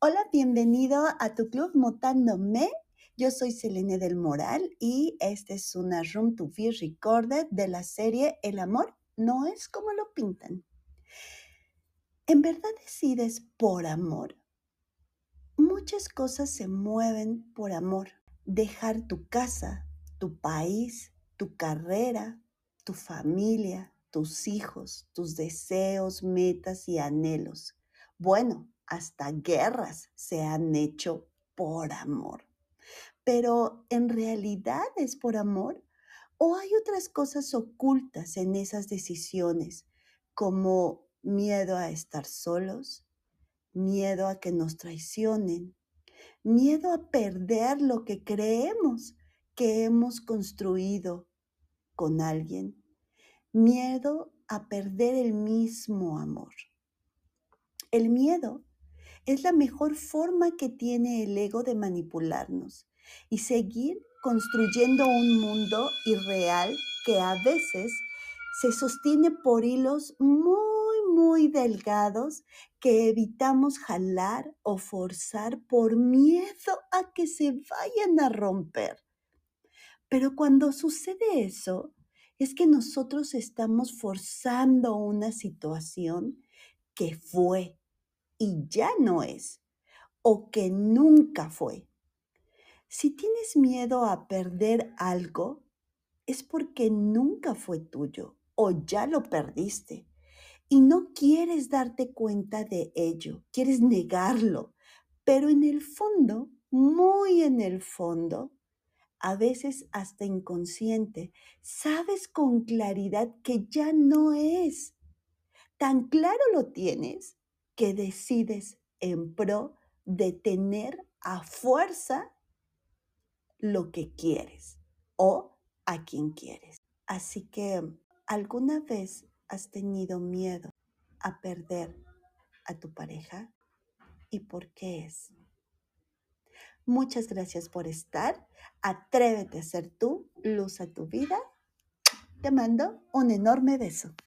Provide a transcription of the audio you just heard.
Hola, bienvenido a tu club Mutándome. Yo soy Selene del Moral y esta es una Room to Be Recorded de la serie El amor no es como lo pintan. ¿En verdad decides por amor? Muchas cosas se mueven por amor. Dejar tu casa, tu país, tu carrera, tu familia, tus hijos, tus deseos, metas y anhelos. Bueno, hasta guerras se han hecho por amor. Pero ¿en realidad es por amor? ¿O hay otras cosas ocultas en esas decisiones, como miedo a estar solos, miedo a que nos traicionen, miedo a perder lo que creemos que hemos construido con alguien, miedo a perder el mismo amor? El miedo es la mejor forma que tiene el ego de manipularnos y seguir construyendo un mundo irreal que a veces se sostiene por hilos muy, muy delgados que evitamos jalar o forzar por miedo a que se vayan a romper. Pero cuando sucede eso, es que nosotros estamos forzando una situación que fue y ya no es, o que nunca fue. Si tienes miedo a perder algo, es porque nunca fue tuyo o ya lo perdiste y no quieres darte cuenta de ello, quieres negarlo, pero en el fondo, muy en el fondo, a veces hasta inconsciente, sabes con claridad que ya no es. Tan claro lo tienes que decides en pro de tener a fuerza lo que quieres o a quien quieres. Así que, ¿alguna vez has tenido miedo a perder a tu pareja? ¿Y por qué es? Muchas gracias por estar. Atrévete a ser tú, luz a tu vida. Te mando un enorme beso.